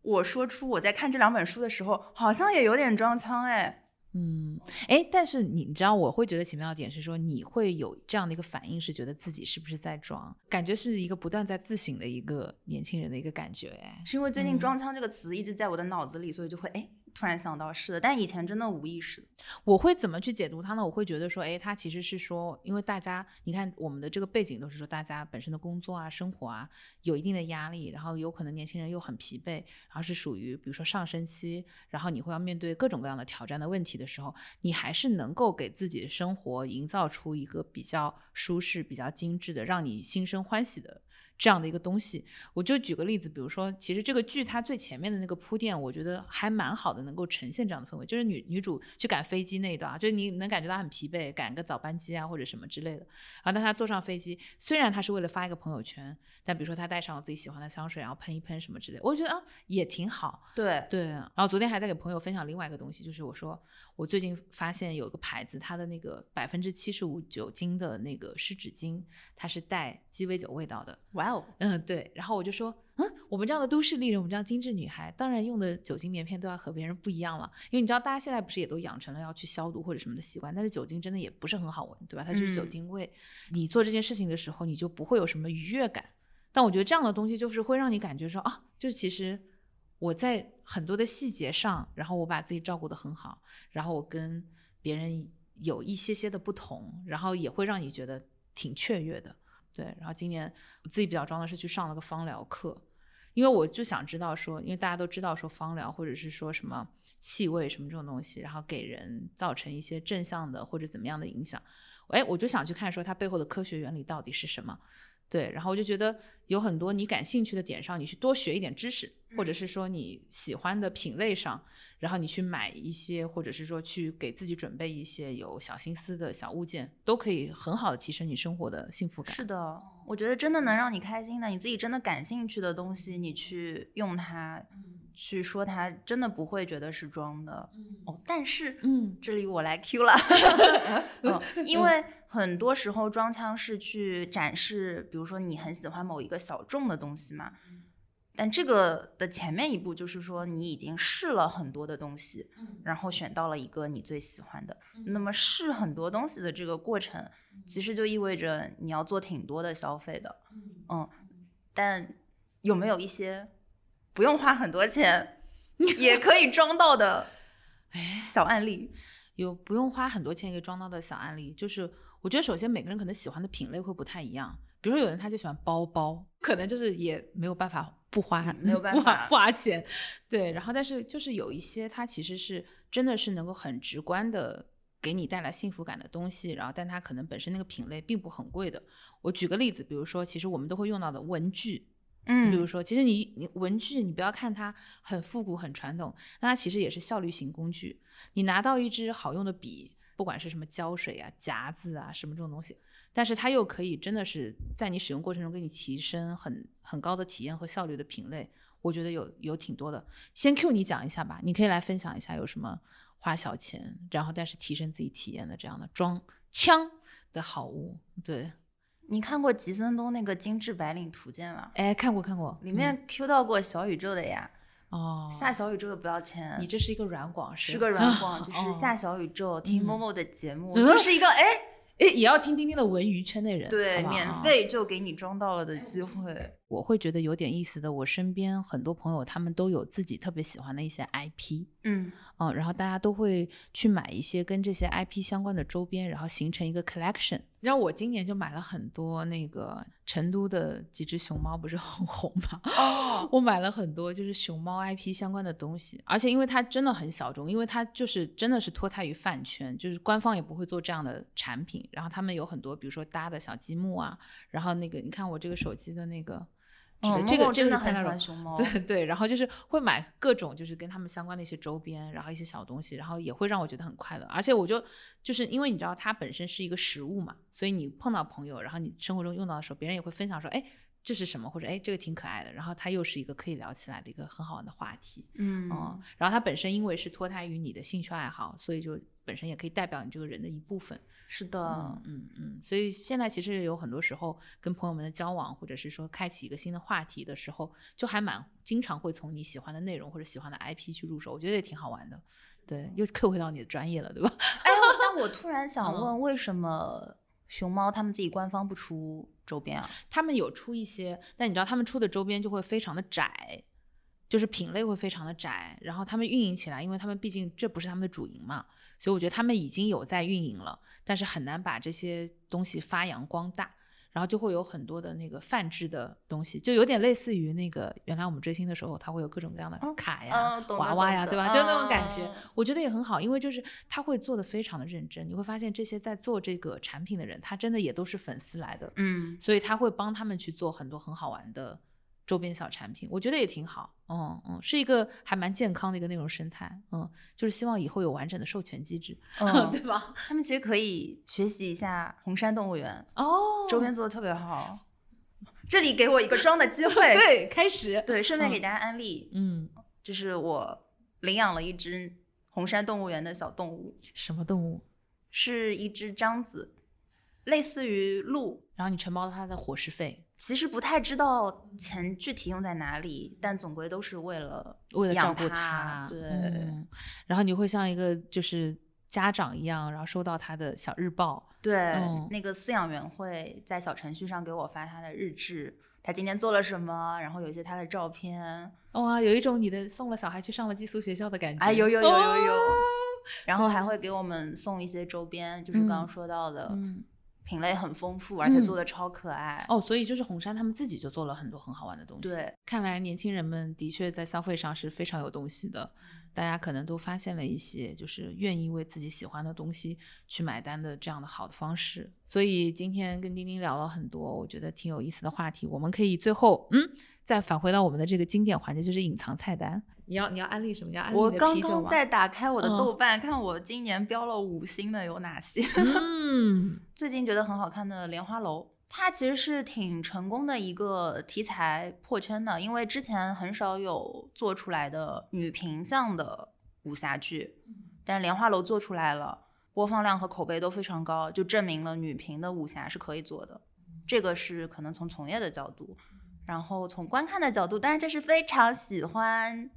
我说出我在看这两本书的时候，好像也有点装腔哎。嗯，哎，但是你你知道，我会觉得奇妙的点是说，你会有这样的一个反应，是觉得自己是不是在装，感觉是一个不断在自省的一个年轻人的一个感觉，哎，是因为最近嗯“装腔”这个词一直在我的脑子里，所以就会哎突然想到是的，但以前真的无意识。我会怎么去解读它呢？我会觉得说，哎，它其实是说，因为大家，你看我们的这个背景都是说，大家本身的工作啊、生活啊有一定的压力，然后有可能年轻人又很疲惫，然后是属于比如说上升期，然后你会要面对各种各样的挑战的问题的时候，你还是能够给自己的生活营造出一个比较舒适、比较精致的，让你心生欢喜的这样的一个东西。我就举个例子，比如说，其实这个剧它最前面的那个铺垫，我觉得还蛮好的，能够呈现这样的氛围。就是女女主去赶飞机那一段啊，就是你能感觉到很疲惫，赶个早班机啊或者什么之类的。然后当她坐上飞机，虽然她是为了发一个朋友圈，但比如说她带上了自己喜欢的香水，然后喷一喷什么之类，我觉得啊也挺好。对，对，然后昨天还在给朋友分享另外一个东西，就是我说我最近发现有个牌子，它的那个百分之七十五酒精的那个湿纸巾，它是带鸡尾酒味道的。哇哦，嗯，对。然后我就说，嗯，我们这样的都市丽人，我们这样精致女孩，当然用的酒精棉片都要和别人不一样了，因为你知道大家现在不是也都养成了要去消毒或者什么的习惯，但是酒精真的也不是很好闻，对吧？它就是酒嗯精味。你做这件事情的时候，你就不会有什么愉悦感。但我觉得这样的东西就是会让你感觉说啊，就是其实我在很多的细节上，然后我把自己照顾得很好，然后我跟别人有一些些的不同，然后也会让你觉得挺雀跃的。对，然后今年我自己比较装的是去上了个芳疗课，因为我就想知道说，因为大家都知道说芳疗或者是说什么气味什么这种东西，然后给人造成一些正向的或者怎么样的影响，哎，我就想去看说它背后的科学原理到底是什么。对，然后我就觉得有很多你感兴趣的点上，你去多学一点知识，或者是说你喜欢的品类上，然后你去买一些，或者是说去给自己准备一些有小心思的小物件，都可以很好的提升你生活的幸福感。是的，我觉得真的能让你开心的，你自己真的感兴趣的东西，你去用它，去说他，真的不会觉得是装的。哦，但是，嗯这里我来 Q 了，嗯，因为很多时候装腔是去展示，比如说你很喜欢某一个小众的东西嘛。但这个的前面一步就是说，你已经试了很多的东西，然后选到了一个你最喜欢的。那么试很多东西的这个过程，其实就意味着你要做挺多的消费的。嗯，但有没有一些不用花很多钱也可以装到的 小案例？有不用花很多钱可以装到的小案例，就是我觉得首先每个人可能喜欢的品类会不太一样，比如说有人他就喜欢包包，可能就是也没有办法不花，没有办法不 花钱，对，然后但是就是有一些它其实是真的是能够很直观的。给你带来幸福感的东西，然后但它可能本身那个品类并不很贵的。我举个例子，比如说，其实我们都会用到的文具，嗯比如说，其实你你文具，你不要看它很复古、很传统，但它其实也是效率型工具。你拿到一支好用的笔，不管是什么胶水啊、夹子啊什么这种东西，但是它又可以真的是在你使用过程中给你提升很很高的体验和效率的品类，我觉得有有挺多的。先 Q 你讲一下吧，你可以来分享一下有什么花小钱，然后但是提升自己体验的这样的装枪的好物。对，你看过吉森东那个《精致白领图鉴》吗？哎，看过看过，里面 Q 到过小宇宙的呀，嗯、哦，下小宇宙的不要钱，你这是一个软广是个软广，就是哦下小宇宙听嗯某某的节目，嗯就是一个哎，哎，也要听丁丁的文娱圈内人，对，好好免。费就给你装到了的机会。我会觉得有点意思的，我身边很多朋友他们都有自己特别喜欢的一些 IP，嗯嗯，然后大家都会去买一些跟这些 IP 相关的周边，然后形成一个 collection。你知道我今年就买了很多那个成都的几只熊猫，不是很红吗？哦，我买了很多就是熊猫 IP 相关的东西，而且因为它真的很小众，因为它就是真的是脱胎于饭圈，就是官方也不会做这样的产品。然后他们有很多，比如说搭的小积木啊，然后那个你看我这个手机的那个。这个、嗯这个这个是默默真的很喜欢熊猫对 对，然后就是会买各种就是跟他们相关的一些周边，然后一些小东西，然后也会让我觉得很快乐。而且我就就是因为你知道它本身是一个食物嘛，所以你碰到朋友，然后你生活中用到的时候，别人也会分享说，哎，这是什么，或者哎，这个挺可爱的。然后它又是一个可以聊起来的一个很好玩的话题，嗯嗯，然后它本身因为是脱胎于你的兴趣爱好，所以就本身也可以代表你这个人的一部分。是的嗯，嗯嗯，所以现在其实有很多时候跟朋友们的交往，或者是说开启一个新的话题的时候，就还蛮经常会从你喜欢的内容或者喜欢的 IP 去入手，我觉得也挺好玩的。对，又 Q 回到你的专业了，对吧？哎，那我突然想嗯问，为什么熊猫他们自己官方不出周边啊？他们有出一些，但你知道他们出的周边就会非常的窄，就是品类会非常的窄，然后他们运营起来，因为他们毕竟这不是他们的主营嘛，所以我觉得他们已经有在运营了，但是很难把这些东西发扬光大。然后就会有很多的那个泛制的东西，就有点类似于那个原来我们追星的时候，他会有各种各样的卡呀、娃娃呀，对吧？就那种感觉，嗯我觉得也很好，因为就是他会做的非常的认真，你会发现这些在做这个产品的人，他真的也都是粉丝来的，嗯，所以他会帮他们去做很多很好玩的周边小产品，我觉得也挺好。嗯嗯，是一个还蛮健康的一个内容生态。嗯，就是希望以后有完整的授权机制，嗯 对吧？他们其实可以学习一下红山动物园，哦，周边做的特别好。这里给我一个装的机会，对开始，对，顺便给大家安利，嗯，就是我领养了一只红山动物园的小动物，什么动物？是一只獐子，类似于鹿。然后你承包了他的伙食费，其实不太知道钱具体用在哪里，但总归都是为了为了照顾养它它，对，嗯然后你会像一个就是家长一样，然后收到他的小日报，对，嗯那个饲养员会在小程序上给我发他的日志，他今天做了什么，然后有一些他的照片，哇，有一种你的送了小孩去上了寄宿学校的感觉，哎，有有有有有，哦然后还会给我们送一些周边，就是刚刚嗯说到的，嗯。品类很丰富，而且嗯做的超可爱。哦，所以就是红杉他们自己就做了很多很好玩的东西。对，看来年轻人们的确在消费上是非常有东西的，大家可能都发现了一些就是愿意为自己喜欢的东西去买单的这样的好的方式。所以今天跟丁丁聊了很多，我觉得挺有意思的话题。我们可以最后嗯再返回到我们的这个经典环节，就是隐藏菜单。你要你要安利什么？你要安利我刚？刚在打开我的嗯豆瓣，看我今年标了五星的有哪些。嗯最近觉得很好看的《莲花楼》，它其实是挺成功的一个题材破圈的，因为之前很少有做出来的女频向的武侠剧，但是《莲花楼》做出来了，播放量和口碑都非常高，就证明了女频的武侠是可以做的。这个是可能从从业的角度，然后从观看的角度，当然这是非常喜欢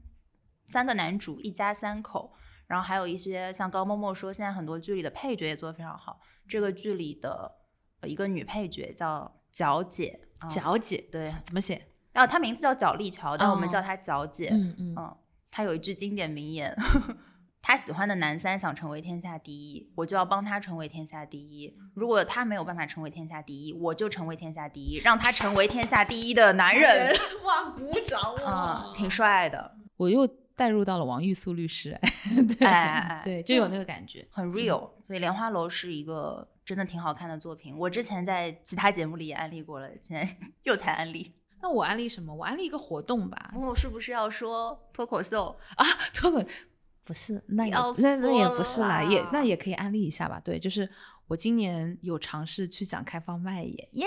三个男主一家三口，然后还有一些像高默默说，现在很多剧里的配角也做得非常好。这个剧里的呃一个女配角叫皎姐，啊皎姐对怎么写？然后她名字叫角丽乔，但我们哦叫她皎姐。嗯嗯嗯，她有一句经典名言。她喜欢的男三想成为天下第一，我就要帮他成为天下第一。如果他没有办法成为天下第一，我就成为天下第一，让他成为天下第一的男人。哇，鼓掌啊、挺帅的，我又带入到了王玉素律师，哎，对哎哎哎对，就有那个感觉。很 real。所以《莲花楼》是一个真的挺好看的作品。我之前在其他节目里也安利过了，现在 又才安利。那我安利什么？我安利一个活动吧。我是不是要说脱口秀？啊，脱口不是，那也要那那也不是啦，也那也可以安利一下吧。对，就是我今年有尝试去讲开放麦耶，耶！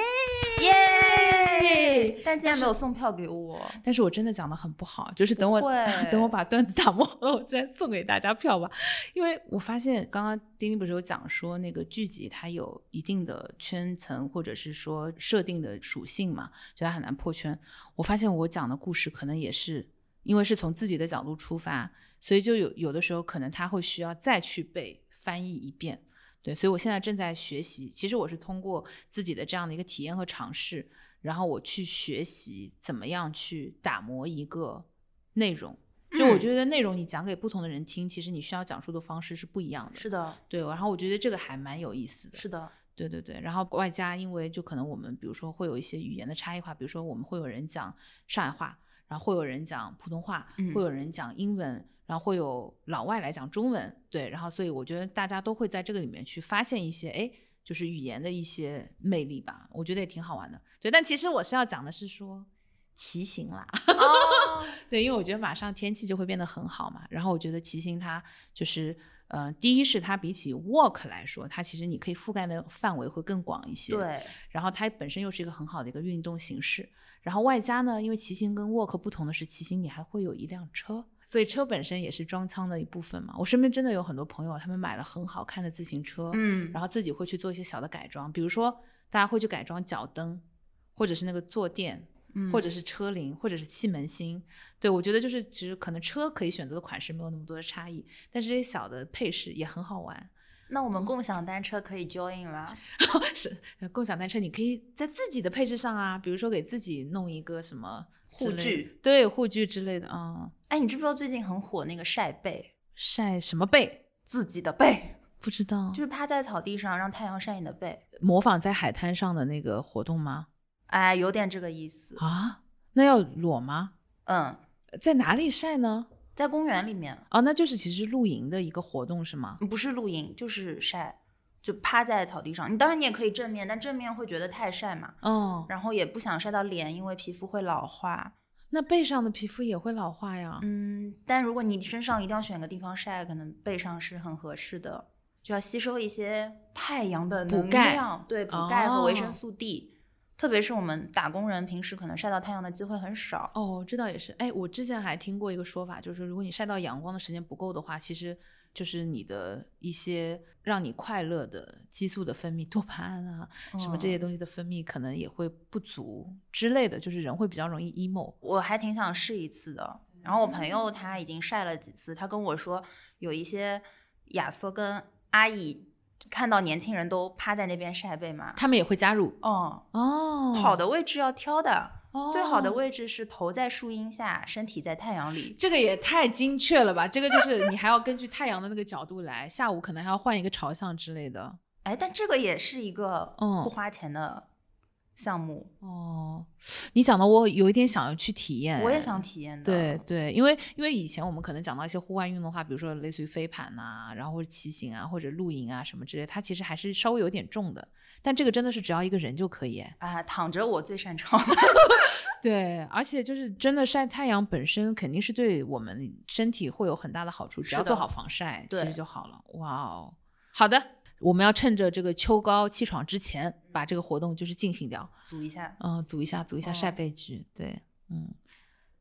耶！但竟然没有送票给我。但是我真的讲的很不好，就是等我 等我把段子打磨好了，我再送给大家票吧。因为我发现刚刚丁丁不是有讲说那个剧集它有一定的圈层或者是说设定的属性嘛，就它很难破圈。我发现我讲的故事可能也是因为是从自己的角度出发，所以就有有的时候可能他会需要再去被翻译一遍。对，所以我现在正在学习。其实我是通过自己的这样的一个体验和尝试，然后我去学习怎么样去打磨一个内容。就我嗯觉得内容你讲给不同的人听，其实你需要讲述的方式是不一样的。是的，对，然后我觉得这个还蛮有意思的。是的，对对对，然后外加因为就可能我们比如说会有一些语言的差异化，比如说我们会有人讲上海话，然后会有人讲普通话，嗯会有人讲英文，然后会有老外来讲中文，对，然后所以我觉得大家都会在这个里面去发现一些哎，就是语言的一些魅力吧，我觉得也挺好玩的。对，但其实我是要讲的是说骑行啦，哦，对，因为我觉得马上天气就会变得很好嘛，然后我觉得骑行它就是。呃，第一是它比起 walk 来说，它其实你可以覆盖的范围会更广一些。对，然后它本身又是一个很好的一个运动形式，然后外加呢，因为骑行跟 walk 不同的是，骑行你还会有一辆车，所以车本身也是装仓的一部分嘛。我身边真的有很多朋友，他们买了很好看的自行车，嗯然后自己会去做一些小的改装，比如说大家会去改装脚蹬，或者是那个坐垫。嗯或者是车铃，或者是气门芯，对我觉得就是其实可能车可以选择的款式没有那么多的差异，但是这些小的配饰也很好玩。那我们共享单车可以 join 吗？是呃共享单车，你可以在自己的配置上啊，比如说给自己弄一个什么护具，对护具之类的啊、嗯哎，你知不知道最近很火那个晒背，晒什么背？自己的背？不知道，就是趴在草地上让太阳晒你的背，模仿在海滩上的那个活动吗？哎，有点这个意思。啊，那要裸吗？嗯，在哪里晒呢？在公园里面，哦，那就是其实露营的一个活动是吗？不是露营就是晒，就趴在草地上。你当然你也可以正面，但正面会觉得太晒嘛，哦，然后也不想晒到脸，因为皮肤会老化。那背上的皮肤也会老化呀。嗯，但如果你身上一定要选个地方晒，可能背上是很合适的，就要吸收一些太阳的能量，对，补钙和维哦生素 D。特别是我们打工人，平时可能晒到太阳的机会很少。哦，这倒也是。哎，我之前还听过一个说法，就是如果你晒到阳光的时间不够的话，其实就是你的一些让你快乐的激素的分泌，多巴胺啊，什么这些嗯东西的分泌可能也会不足之类的，就是人会比较容易 emo。我还挺想试一次的。然后我朋友他已经晒了几次，他跟我说有一些亚瑟跟阿姨看到年轻人都趴在那边晒背嘛。他们也会加入哦，哦，好的位置要挑的，最好的哦位置是头在树荫下，身体在太阳里。这个也太精确了吧！这个就是你还要根据太阳的那个角度来，下午可能还要换一个朝向之类的。哎，但这个也是一个嗯不花钱的项目，哦，你讲的我有一点想要去体验，我也想体验的。对对，因为因为以前我们可能讲到一些户外运动的话，比如说类似于飞盘呐、然后或者骑行啊，或者露营啊什么之类，它其实还是稍微有点重的。但这个真的是只要一个人就可以哎。啊，躺着我最擅长。对，而且就是真的晒太阳本身肯定是对我们身体会有很大的好处，只要做好防晒，其实就好了。哇哦，好的，我们要趁着这个秋高气爽之前，把这个活动就是进行掉。组一下，嗯，组一下，组一下晒哦背局。对，嗯，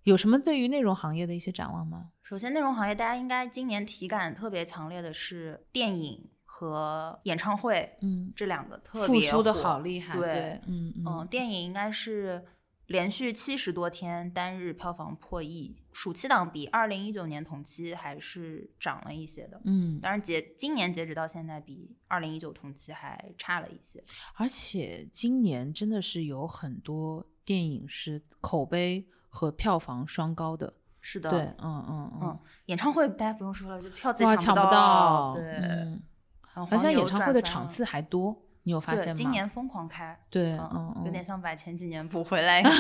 有什么对于内容行业的一些展望吗？首先，内容行业大家应该今年体感特别强烈的是电影和演唱会，嗯，这两个特复苏的好厉害。对，嗯嗯，嗯电影应该是连续七十多天单日票房破亿，暑期档比二零一九年同期还是涨了一些的。嗯，当然截今年截止到现在，比二零一九同期还差了一些。而且今年真的是有很多电影是口碑和票房双高的。是的，对，嗯嗯嗯，演唱会大家不用说了，就票自己，抢抢不到，到。对，嗯，好像演唱会的场次还多，你有发现对，吗？今年疯狂开，对，嗯嗯嗯，有点像把前几年补回来。对，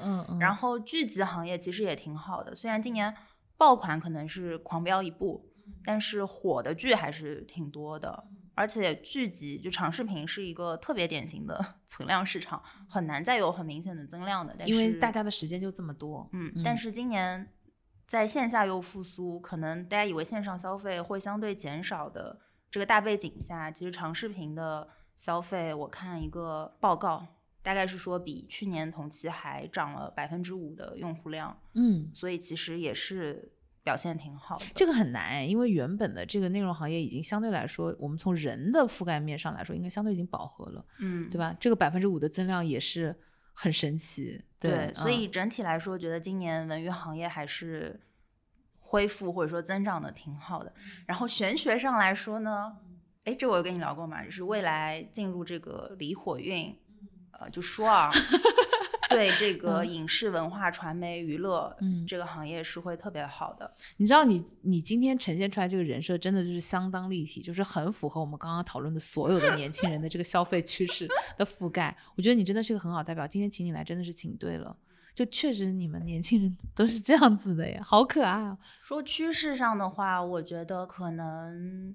嗯嗯，然后剧集行业其实也挺好的，虽然今年爆款可能是狂飙一部，但是火的剧还是挺多的。而且剧集就长视频是一个特别典型的 存量市场，很难再有很明显的增量的。但是因为大家的时间就这么多。嗯，但是今年在线下又复苏，可能大家以为线上消费会相对减少的这个大背景下，其实长视频的消费，我看一个报告，大概是说比去年同期还涨了百分之五的用户量，嗯，所以其实也是表现挺好的。这个很难哎，因为原本的这个内容行业已经相对来说，我们从人的覆盖面上来说，应该相对已经饱和了，嗯，对吧？这个百分之五的增量也是很神奇。对，所以嗯整体来说，觉得今年文娱行业还是恢复或者说增长的挺好的。然后玄学上来说呢，哎，这我有跟你聊过嘛，就是未来进入这个离火运，呃，就说啊，对这个影视文化、传媒、娱乐，嗯这个行业是会特别好的。你知道你你今天呈现出来这个人设，真的就是相当立体，就是很符合我们刚刚讨论的所有的年轻人的这个消费趋势的覆盖。我觉得你真的是个很好代表，今天请你来真的是请对了。就确实你们年轻人都是这样子的呀，好可爱啊！说趋势上的话，我觉得可能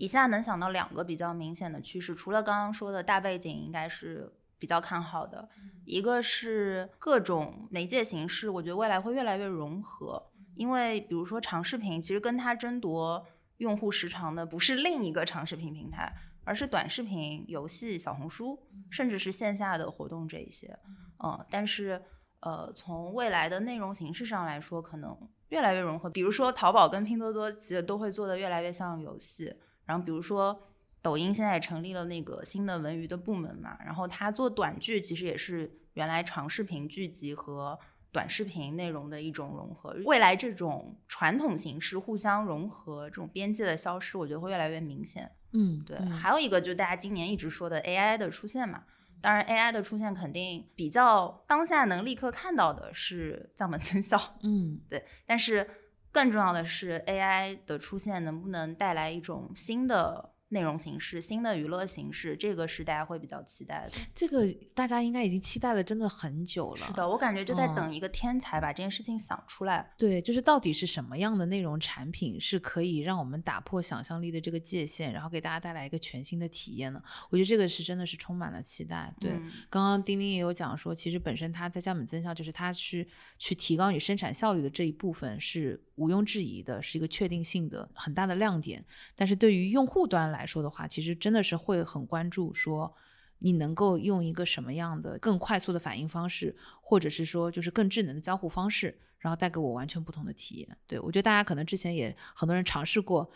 以下能想到两个比较明显的趋势，除了刚刚说的大背景，应该是比较看好的。一个是各种媒介形式，我觉得未来会越来越融合，因为比如说长视频，其实跟它争夺用户时长的不是另一个长视频平台，而是短视频、游戏、小红书，甚至是线下的活动这一些。嗯，但是呃，从未来的内容形式上来说，可能越来越融合。比如说，淘宝跟拼多多其实都会做的越来越像游戏。然后，比如说抖音现在也成立了那个新的文娱的部门嘛，然后它做短剧其实也是原来长视频剧集和短视频内容的一种融合。未来这种传统形式互相融合，这种边界的消失，我觉得会越来越明显。嗯，对，嗯还有一个就是大家今年一直说的 AI 的出现嘛。当然，AI 的出现肯定比较当下能立刻看到的是降本增效，嗯对。但是更重要的是，AI 的出现能不能带来一种新的内容形式、新的娱乐形式，这个是大家会比较期待的。这个大家应该已经期待了真的很久了。是的，我感觉就在嗯等一个天才把这件事情想出来。对，就是到底是什么样的内容产品是可以让我们打破想象力的这个界限，然后给大家带来一个全新的体验呢？我觉得这个是真的是充满了期待。对，嗯刚刚丁丁也有讲说，其实本身它在降本增效，就是它去去提高你生产效率的这一部分是毋庸置疑的，是一个确定性的很大的亮点。但是对于用户端来说的话，其实真的是会很关注说。你能够用一个什么样的更快速的反应方式，或者是说就是更智能的交互方式，然后带给我完全不同的体验。对我觉得大家可能之前也很多人尝试过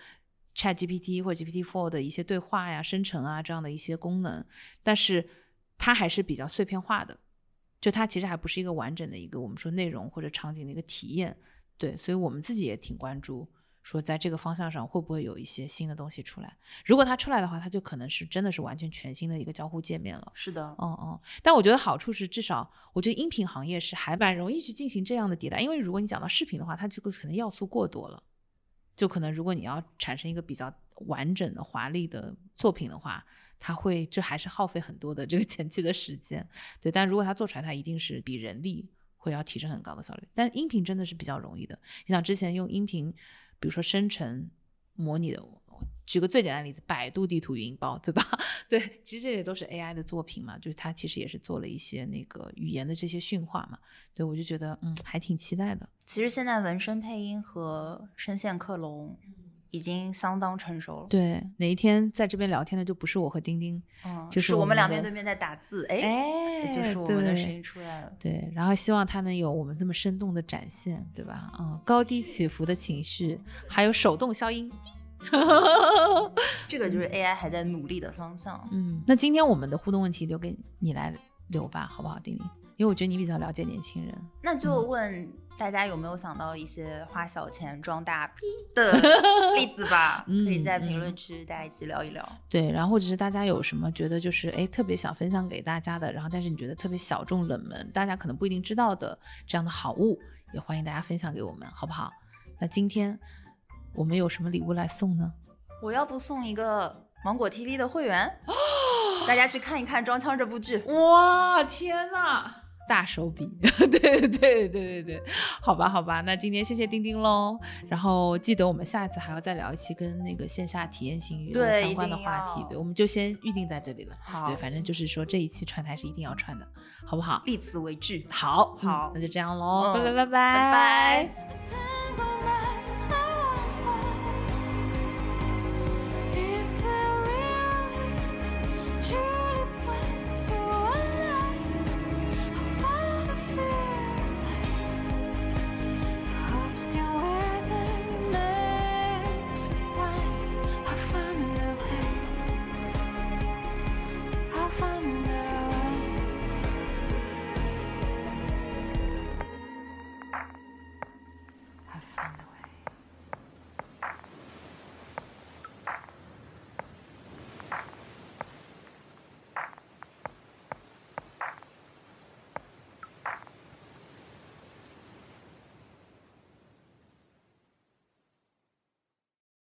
Chat GPT 或者 GPT Four 的一些对话呀、生成啊这样的一些功能，但是它还是比较碎片化的，就它其实还不是一个完整的一个我们说内容或者场景的一个体验。对，所以我们自己也挺关注。说在这个方向上会不会有一些新的东西出来？如果它出来的话，它就可能是真的是完全全新的一个交互界面了。是的，嗯嗯，但我觉得好处是，至少我觉得音频行业是还蛮容易去进行这样的迭代，因为如果你讲到视频的话，它这个可能要素过多了，就可能如果你要产生一个比较完整的、华丽的作品的话，它会这还是耗费很多的这个前期的时间。对，但如果它做出来，它一定是比人力会要提升很高的效率。但音频真的是比较容易的，你想之前用音频，比如说生成模拟的。举个最简单的例子，百度地图语音包，对吧？对，其实这些都是 AI 的作品嘛，就是它其实也是做了一些那个语言的这些驯化嘛。对我就觉得，嗯，还挺期待的。其实现在纹身配音和声线克隆已经相当成熟了。对，哪一天在这边聊天的就不是我和丁丁，嗯，就是我们我们俩面对面在打字，哎，哎就是我们的声音出来了。对，然后希望他能有我们这么生动的展现，对吧？嗯，高低起伏的情绪，还有手动消音。这个就是 AI 还在努力的方向。嗯，那今天我们的互动问题留给你来留吧，好不好，丁丁？因为我觉得你比较了解年轻人。那就嗯问大家有没有想到一些花小钱装大逼的 例子吧？嗯可以在评嗯论区大家一起聊一聊。对，然后或者是大家有什么觉得就是哎特别想分享给大家的，然后但是你觉得特别小众冷门，大家可能不一定知道的这样的好物，也欢迎大家分享给我们，好不好？那今天我们有什么礼物来送呢？我要不送一个芒果 TV 的会员，大家去看一看《装腔》这部剧。哇，天呐！大手笔，对对对对对对，好吧好吧，那今天谢谢丁丁喽，然后记得我们下一次还要再聊一期跟那个线下体验型娱乐相关的话题，对，我们就先预定在这里了。好对，反正就是说这一期串台是一定要串的，好不好？立此为据。好，嗯好那就这样喽，嗯拜拜拜拜拜拜。